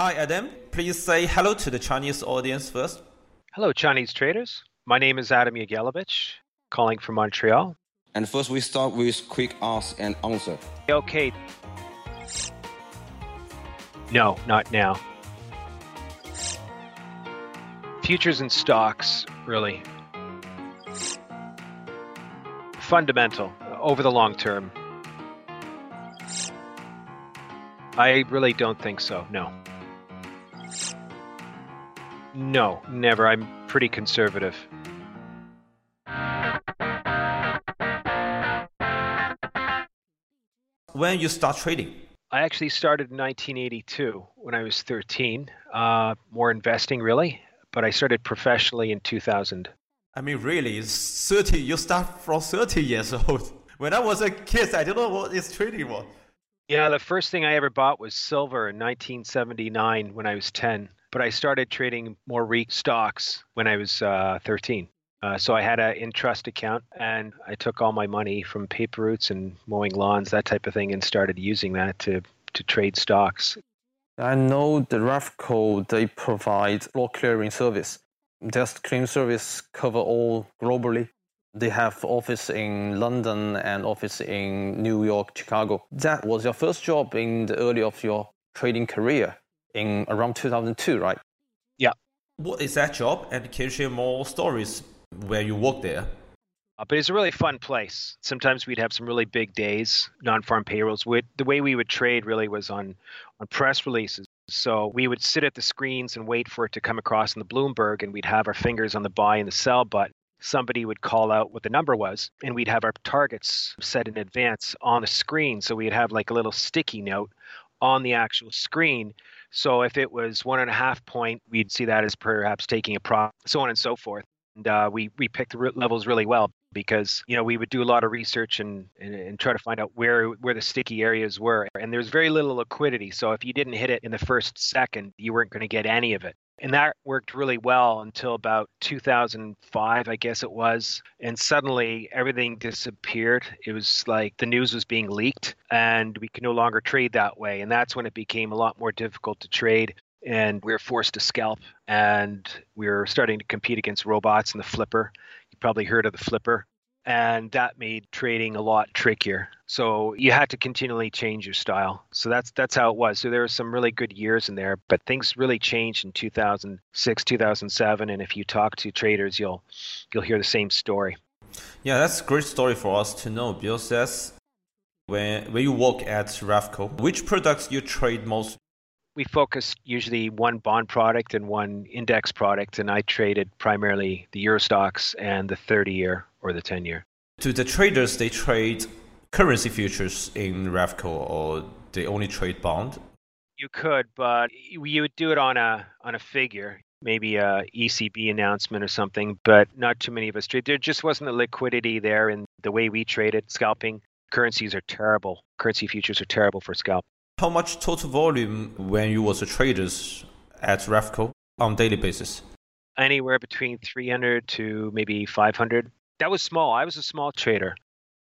Hi, Adam. Please say hello to the Chinese audience first. Hello, Chinese traders. My name is Adam Jagiellowicz, calling from Montreal. And first, we start with quick ask and answer. Okay. No, not now. Futures and stocks, really. Fundamental, over the long term. I really don't think so, no. No, never. I'm pretty conservative. When you start trading? I actually started in 1982 when I was 13. Uh, more investing, really, but I started professionally in 2000. I mean, really, 30. You start from 30 years old. When I was a kid, I didn't know what is trading was. Yeah, the first thing I ever bought was silver in 1979 when I was 10 but I started trading more REIT stocks when I was uh, 13. Uh, so I had an Intrust account, and I took all my money from paper routes and mowing lawns, that type of thing, and started using that to to trade stocks. I know the REFCO they provide block clearing service. Their clearing service cover all globally. They have office in London and office in New York, Chicago. That was your first job in the early of your trading career in around 2002, right? Yeah. What is that job? And can you share more stories where you work there? Uh, but it's a really fun place. Sometimes we'd have some really big days, non-farm payrolls. We'd, the way we would trade really was on on press releases. So we would sit at the screens and wait for it to come across in the Bloomberg, and we'd have our fingers on the buy and the sell button. Somebody would call out what the number was, and we'd have our targets set in advance on the screen. So we'd have like a little sticky note on the actual screen so if it was one and a half point, we'd see that as perhaps taking a profit, so on and so forth. And uh, we we picked the levels really well because you know we would do a lot of research and, and, and try to find out where where the sticky areas were. And there's very little liquidity, so if you didn't hit it in the first second, you weren't going to get any of it and that worked really well until about 2005 i guess it was and suddenly everything disappeared. It was like the news was being leaked and we could no longer trade that way and that's when it became a lot more difficult to trade and we were forced to scalp and we were starting to compete against robots and the flipper. You probably heard of the flipper and that made trading a lot trickier. So you had to continually change your style. So that's that's how it was. So there were some really good years in there, but things really changed in 2006, 2007, and if you talk to traders, you'll you'll hear the same story. Yeah, that's a great story for us to know because that's when when you work at REFCO, which products you trade most? We focused usually one bond product and one index product, and I traded primarily the Euro Stoxx and the 30 year or the 10 year. Do the traders they trade currency futures in REFCO or they only trade bond? You could, but you would do it on a on a figure, maybe a ECB announcement or something, but not too many of us trade. There just wasn't the liquidity there in the way we traded scalping. Currencies are terrible. Currency futures are terrible for scalp. How much total volume when you was a traders at REFCO on daily basis? Anywhere between 300 to maybe 500 that was small. I was a small trader.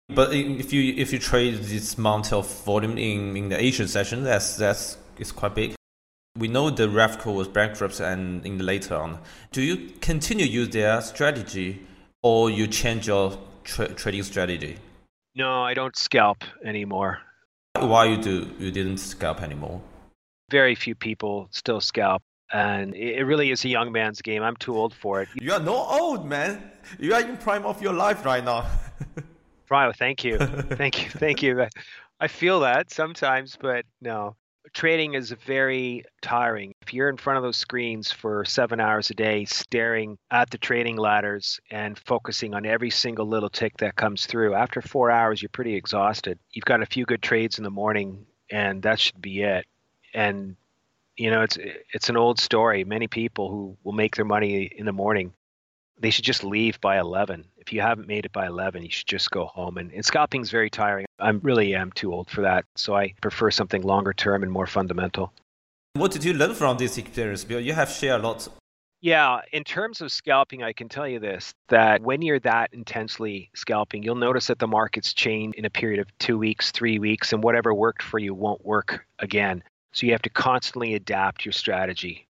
But if you if you trade this amount of volume in, in the Asian session, that's that's it's quite big. We know the REFCO was bankrupt and in the later on. Do you continue use their strategy or you change your tra- trading strategy? No, I don't scalp anymore. Why you do you didn't scalp anymore? Very few people still scalp and it really is a young man's game. I'm too old for it. You are no old man. You are in prime of your life right now. Prime, thank you, thank you, thank you. I feel that sometimes, but no. Trading is very tiring. If you're in front of those screens for seven hours a day, staring at the trading ladders and focusing on every single little tick that comes through, after four hours, you're pretty exhausted. You've got a few good trades in the morning, and that should be it. And you know, it's it's an old story. Many people who will make their money in the morning, they should just leave by 11. If you haven't made it by 11, you should just go home. And, and scalping's very tiring. I really am too old for that. So I prefer something longer term and more fundamental. What did you learn from this experience? Because you have shared a lot. Yeah, in terms of scalping, I can tell you this that when you're that intensely scalping, you'll notice that the markets change in a period of two weeks, three weeks, and whatever worked for you won't work again. So you have to constantly adapt your strategy.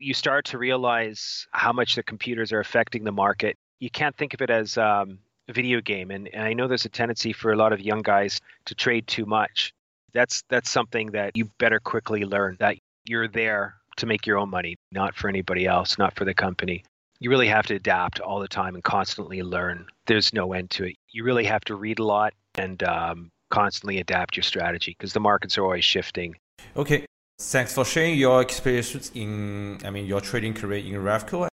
You start to realize how much the computers are affecting the market. You can't think of it as um, a video game. And, and I know there's a tendency for a lot of young guys to trade too much. That's that's something that you better quickly learn that you're there to make your own money, not for anybody else, not for the company. You really have to adapt all the time and constantly learn. There's no end to it. You really have to read a lot and um, constantly adapt your strategy because the markets are always shifting. Okay, thanks for sharing your experience in, I mean, your trading career in REFCO.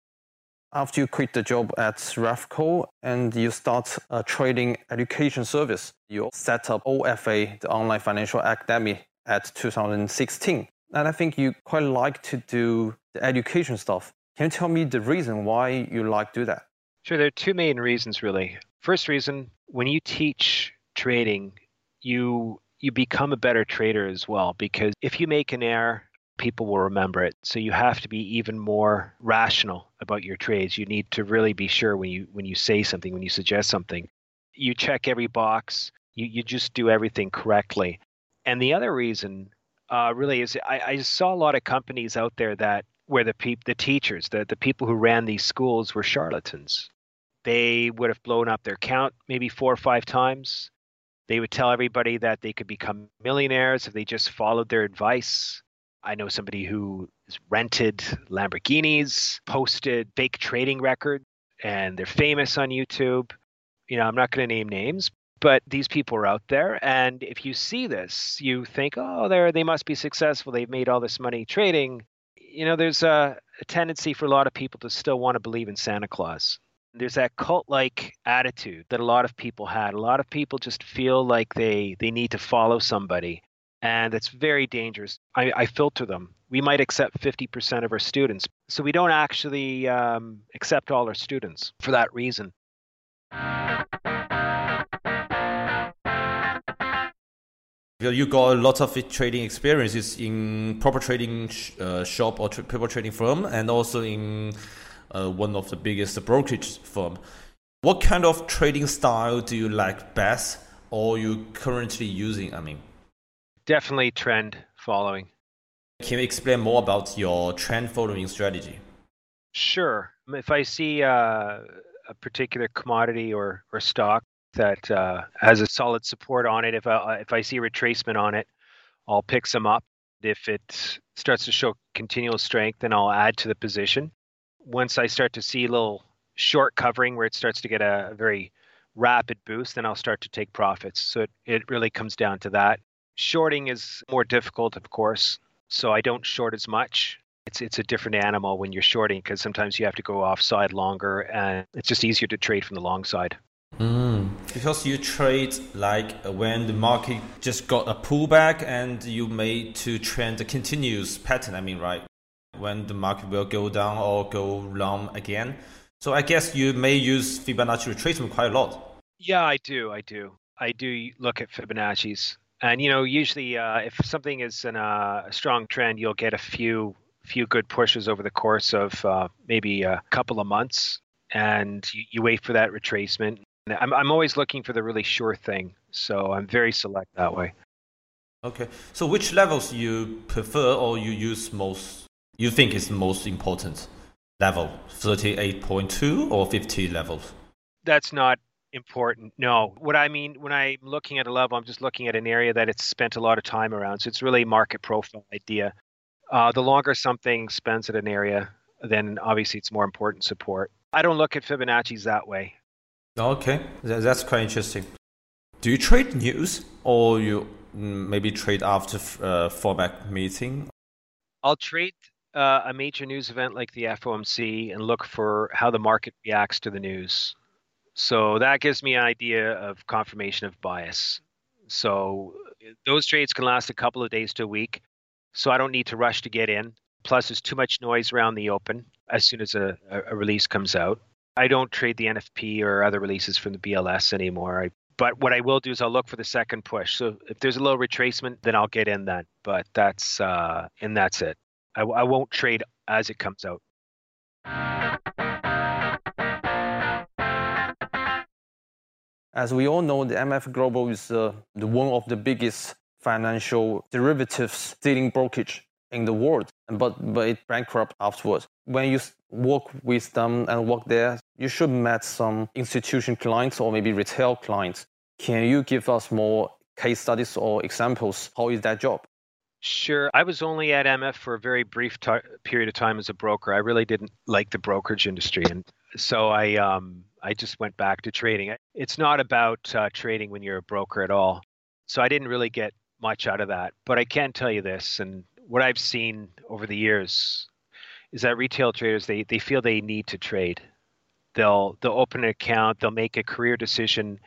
After you quit the job at REFCO and you start a trading education service, you set up OFA, the Online Financial Academy, at 2016. And I think you quite like to do the education stuff. Can you tell me the reason why you like to do that? Sure, there are two main reasons really. First reason, when you teach trading, you you become a better trader as well because if you make an error, people will remember it. So you have to be even more rational about your trades. You need to really be sure when you when you say something, when you suggest something. You check every box. You you just do everything correctly. And the other reason uh, really is I, I saw a lot of companies out there that where the peop, the teachers, the, the people who ran these schools were charlatans. They would have blown up their count maybe four or five times. They would tell everybody that they could become millionaires if they just followed their advice. I know somebody who has rented Lamborghinis, posted fake trading records, and they're famous on YouTube. You know, I'm not going to name names, but these people are out there. And if you see this, you think, oh, they they must be successful. They've made all this money trading. You know, there's a, a tendency for a lot of people to still want to believe in Santa Claus there's that cult like attitude that a lot of people had. A lot of people just feel like they they need to follow somebody and it's very dangerous. I, I filter them. We might accept 50% of our students so we don't actually um, accept all our students for that reason. You got a lot of trading experiences in proper trading sh- uh, shop or paper trading firm and also in uh, one of the biggest brokerage firm. What kind of trading style do you like best, or you currently using? I mean, definitely trend following. Can you explain more about your trend following strategy? Sure. If I see uh, a particular commodity or, or stock that uh, has a solid support on it, if I, if I see a retracement on it, I'll pick some up. If it starts to show continual strength, then I'll add to the position once I start to see a little short covering where it starts to get a, very rapid boost, then I'll start to take profits. So it, it really comes down to that. Shorting is more difficult, of course. So I don't short as much. It's it's a different animal when you're shorting because sometimes you have to go offside longer, and it's just easier to trade from the long side. Mm, because you trade like when the market just got a pullback and you made to trend a continuous pattern. I mean, right? When the market will go down or go long again. So I guess you may use Fibonacci retracement quite a lot. Yeah, I do. I do. I do look at Fibonacci's, and you know, usually uh, if something is in a strong trend, you'll get a few few good pushes over the course of uh, maybe a couple of months, and you, you wait for that retracement. I'm I'm always looking for the really sure thing, so I'm very select that way. Okay, so which levels you prefer or you use most you think is the most important level 38.2 or 50 levels that's not important no. What i mean when i'm looking at a level i'm just looking at an area that it's spent a lot of time around so it's really market profile idea. Uh, the longer something spends at an area then obviously it's more important support. I don't look at fibonacci's that way. Okay that's quite interesting. Do you trade news or you mm, maybe trade after uh, FOMC meeting? I'll trade uh, a major news event like the FOMC and look for how the market reacts to the news. So that gives me an idea of confirmation of bias. So those trades can last a couple of days to a week. So I don't need to rush to get in. Plus, there's too much noise around the open as soon as a, a release comes out. I don't trade the NFP or other releases from the BLS anymore. I, but what I will do is I'll look for the second push. So if there's a little retracement, then I'll get in then. But that's uh, and that's it. I, I won't trade as it comes out. As we all know, the MF Global is uh, the one of the biggest financial derivatives dealing brokerage in the world, but but it bankrupt afterwards. When you work with them and work there, you should met some institution clients or maybe retail clients. Can you give us more case studies or examples? How is that job? Sure. I was only at MF for a very brief t- period of time as a broker. I really didn't like the brokerage industry, and so I um, I just went back to trading. It's not about uh, trading when you're a broker at all. So I didn't really get much out of that. But I can tell you this, and what I've seen over the years is that retail traders they they feel they need to trade. They'll they'll open an account, they'll make a career decision,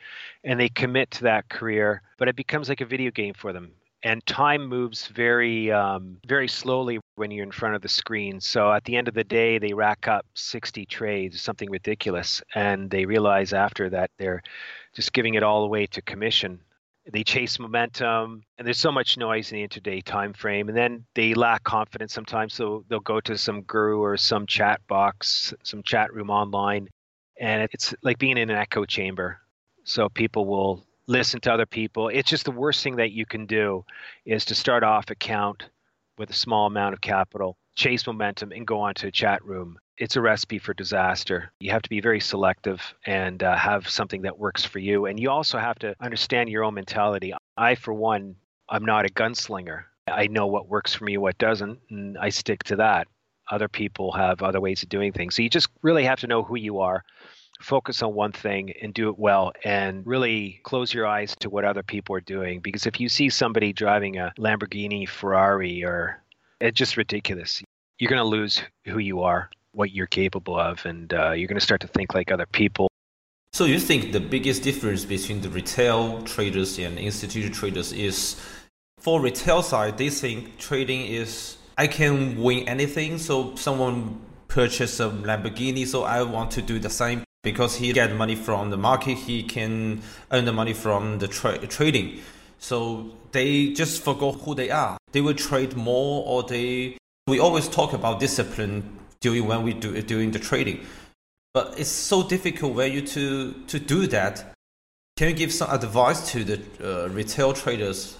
and they commit to that career. But it becomes like a video game for them, and time moves very um, very slowly when you're in front of the screen. So at the end of the day, they rack up 60 trades, something ridiculous, and they realize after that they're just giving it all away to commission. They chase momentum and there's so much noise in the intraday time frame and then they lack confidence sometimes. So they'll go to some guru or some chat box some chat room online and it's like being in an echo chamber. So people will listen to other people it's just the worst thing that you can do is to start off account with a small amount of capital chase momentum and go onto a chat room it's a recipe for disaster. You have to be very selective and uh, have something that works for you. And you also have to understand your own mentality. I, for one, I'm not a gunslinger. I know what works for me, what doesn't, and I stick to that. Other people have other ways of doing things. So you just really have to know who you are, focus on one thing and do it well, and really close your eyes to what other people are doing. Because if you see somebody driving a Lamborghini, Ferrari, or it's just ridiculous, you're going to lose who you are what you're capable of, and uh, you're going to start to think like other people. So you think the biggest difference between the retail traders and institutional traders is for retail side, they think trading is I can win anything. So someone purchase a Lamborghini, so I want to do the same because he get money from the market, he can earn the money from the tra- trading. So they just forgot who they are. They will trade more, or they. We always talk about discipline during when we do during the trading. But it's so difficult for you to to do that. Can you give some advice to the uh, retail traders?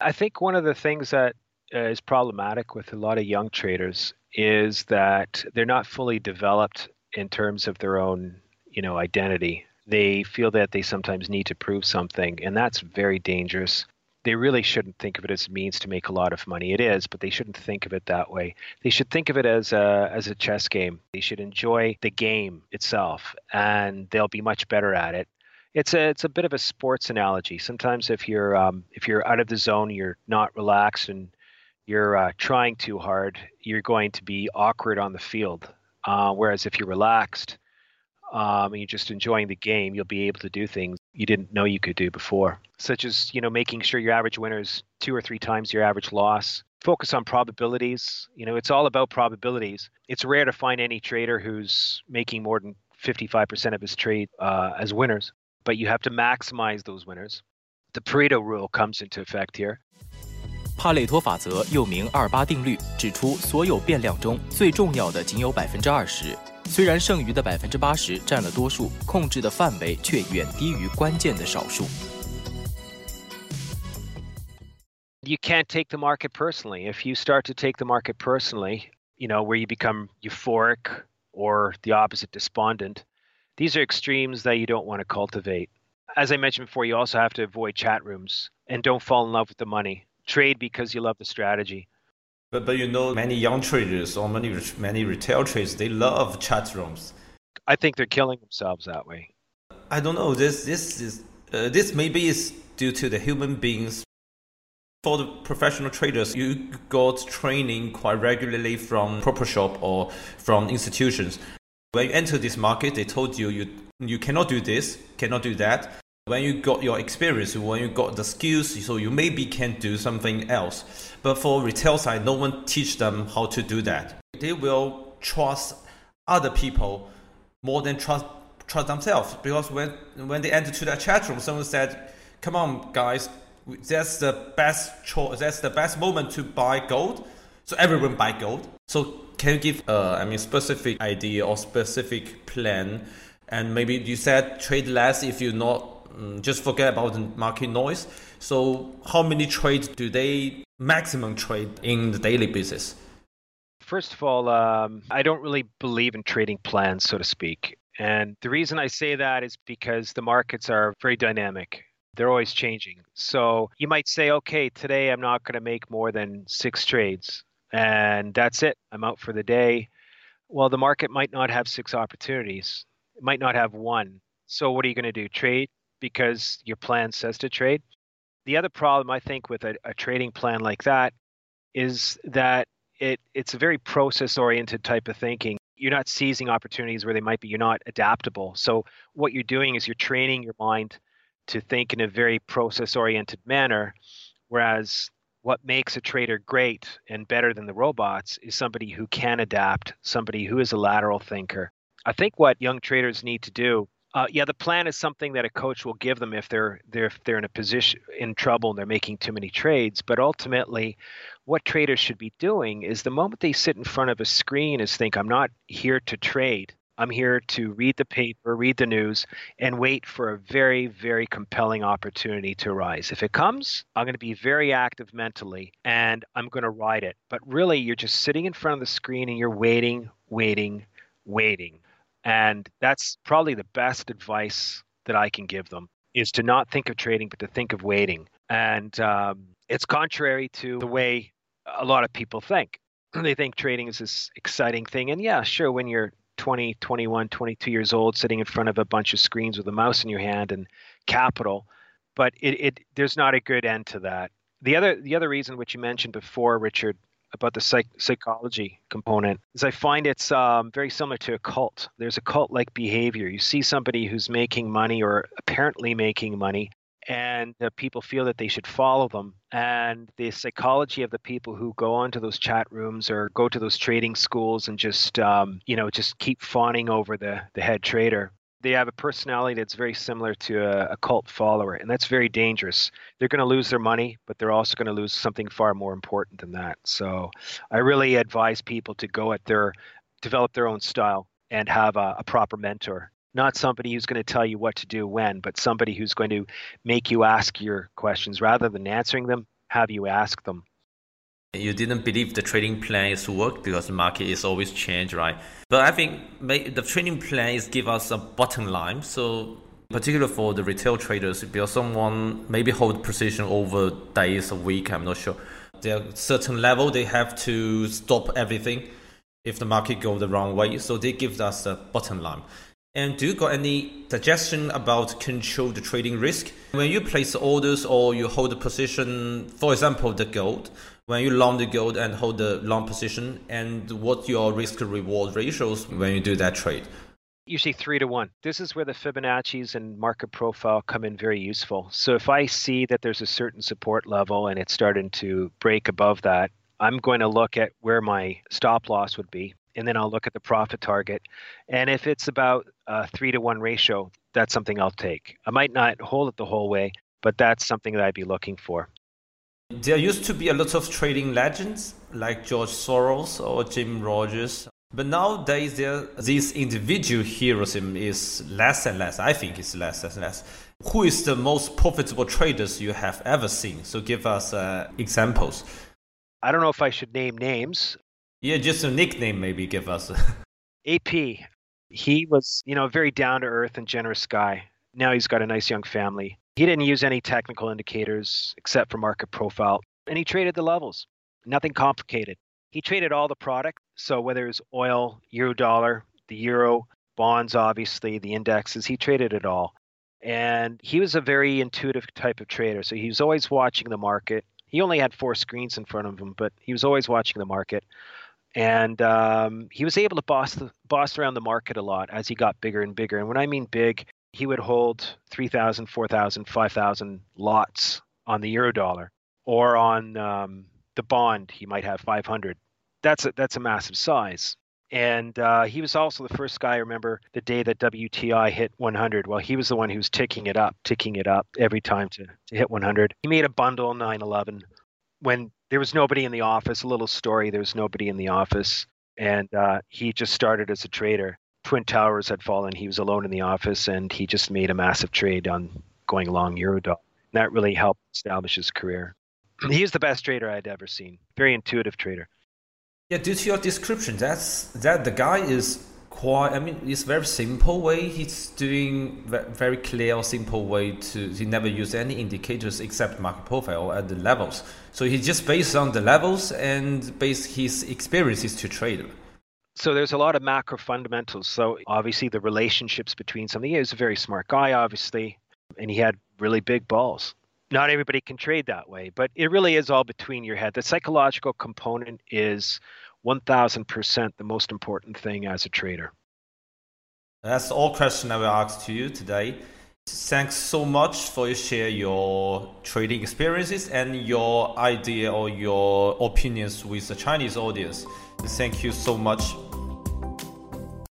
I think one of the things that uh, problematic with a lot of young traders is that they're not fully developed in terms of their own, you know, identity. They feel that they sometimes need to prove something, and that's very dangerous they really shouldn't think of it as a means to make a lot of money. It is, but they shouldn't think of it that way. They should think of it as a as a chess game. They should enjoy the game itself, and they'll be much better at it. It's a it's a bit of a sports analogy. Sometimes if you're um, if you're out of the zone, you're not relaxed, and you're uh, trying too hard, you're going to be awkward on the field. Uh, whereas if you're relaxed um, and you're just enjoying the game, you'll be able to do things you didn't know you could do before, such as you know making sure your average winner is two or three times your average loss. Focus on probabilities. You know, it's all about probabilities. It's rare to find any trader who's making more than 55% of his trade uh, as winners, but you have to maximize those winners. The Pareto rule comes into effect here. 帕累托法则又名二八定律，指出所有变量中最重要的仅有百分之二十，虽然剩余的百分之八十占了多数，控制的范围却远低于关键的少数。You can't take the market personally. If you start to take the market personally, you know, where you become euphoric or the opposite, despondent, these are extremes that you don't want to cultivate. As I mentioned before, you also have to avoid chat rooms and don't fall in love with the money trade because you love the strategy. But but you know many young traders or many many retail traders they love chat rooms. I think they're killing themselves that way. I don't know. This this is uh, this maybe is due to the human beings. For the professional traders, you got training quite regularly from proper shop or from institutions. When you enter this market, they told you you you cannot do this, cannot do that when you got your experience, when you got the skills, so you maybe can do something else. But for retail side, no one teach them how to do that. They will trust other people more than trust trust themselves because when when they enter to that chat room, someone said, "Come on, guys, that's the best choice. That's the best moment to buy gold." So everyone buy gold. So can you give uh, I mean specific idea or specific plan? And maybe you said trade less if you're not just forget about the market noise. So, how many trades do they maximum trade in the daily business? First of all, um, I don't really believe in trading plans, so to speak. And the reason I say that is because the markets are very dynamic. They're always changing. So you might say, okay, today I'm not going to make more than six trades, and that's it. I'm out for the day. Well, the market might not have six opportunities, it might not have one. So what are you going to do? Trade because your plan says to trade? The other problem I think with a, a trading plan like that is that it it's a very process oriented type of thinking. You're not seizing opportunities where they might be you're not adaptable. So what you're doing is you're training your mind to think in a very process oriented manner whereas what makes a trader great and better than the robots is somebody who can adapt somebody who is a lateral thinker. I think what young traders need to do uh, yeah, the plan is something that a coach will give them if they're they're if they're in a position in trouble and they're making too many trades. But ultimately, what traders should be doing is the moment they sit in front of a screen is think, I'm not here to trade. I'm here to read the paper, read the news, and wait for a very, very compelling opportunity to arise. If it comes, I'm going to be very active mentally and I'm going to ride it. But really, you're just sitting in front of the screen and you're waiting, waiting, waiting. And that's probably the best advice that I can give them is to not think of trading, but to think of waiting. And um, it's contrary to the way a lot of people think. They think trading is this exciting thing. And yeah, sure, when you're 20, 21, 22 years old, sitting in front of a bunch of screens with a mouse in your hand and capital, but it, it there's not a good end to that. The other the other reason which you mentioned before, Richard, about the psych- psychology component is I find it's um, very similar to a cult. There's a cult like behavior. You see somebody who's making money or apparently making money, and uh, people feel that they should follow them. And the psychology of the people who go onto those chat rooms or go to those trading schools and just um, you know just keep fawning over the the head trader they have a personality that's very similar to a, a cult follower, and that's very dangerous. They're going to lose their money, but they're also going to lose something far more important than that. So, I really advise people to go at their develop their own style and have a, a proper mentor not somebody who's going to tell you what to do when, but somebody who's going to make you ask your questions rather than answering them, have you ask them. You didn't believe the trading plan is work because the market is always change, right? But I think the trading plan is give us a bottom line. So particularly for the retail traders, because someone maybe hold position over days, a week, I'm not sure. There are certain level they have to stop everything if the market go the wrong way. So they give us a bottom line. And do you got any suggestion about control the trading risk? When you place orders or you hold a position, for example, the gold, when you long the gold and hold the long position, and what your risk reward ratios when you do that trade? Usually three to one. This is where the Fibonacci's and market profile come in very useful. So if I see that there's a certain support level and it's starting to break above that, I'm going to look at where my stop loss would be and then I'll look at the profit target. And if it's about a three to one ratio, that's something I'll take. I might not hold it the whole way, but that's something that I'd be looking for. There used to be a lot of trading legends like George Soros or Jim Rogers. But nowadays, there, this individual heroism is less and less. I think it's less and less. Who is the most profitable traders you have ever seen? So give us uh, examples. I don't know if I should name names. Yeah, just a nickname maybe give us. AP, he was, you know, a very down to earth and generous guy. Now he's got a nice young family. He didn't use any technical indicators except for market profile, and he traded the levels. Nothing complicated. He traded all the product. So whether it's oil, euro dollar, the euro, bonds, obviously, the indexes, he traded it all. And he was a very intuitive type of trader. So he was always watching the market. He only had four screens in front of him, but he was always watching the market and um, he was able to boss the, boss around the market a lot as he got bigger and bigger. And when I mean big, he would hold 3,000, 4,000, 5,000 lots on the euro dollar, or on um, the bond, he might have 500. That's a, that's a massive size. And uh, he was also the first guy. I remember the day that WTI hit 100. Well, he was the one who was ticking it up, ticking it up every time to, to hit 100. He made a bundle 9/11 when there was nobody in the office. A little story: there was nobody in the office, and uh, he just started as a trader. Twin Towers had fallen. He was alone in the office, and he just made a massive trade on going long Eurodollar. That really helped establish his career. he is the best trader I'd ever seen. Very intuitive trader. Yeah, due to your description, that's that the guy is quite. I mean, it's very simple way. He's doing very clear, simple way to. He never use any indicators except market profile at the levels. So he just based on the levels and based his experiences to trade. So there's a lot of macro fundamentals. So obviously the relationships between something. He was a very smart guy, obviously, and he had really big balls. Not everybody can trade that way, but it really is all between your head. The psychological component is 1000% the most important thing as a trader. That's all question I will ask to you today. Thanks so much for you share your trading experiences and your idea or your opinions with the Chinese audience. Thank you so much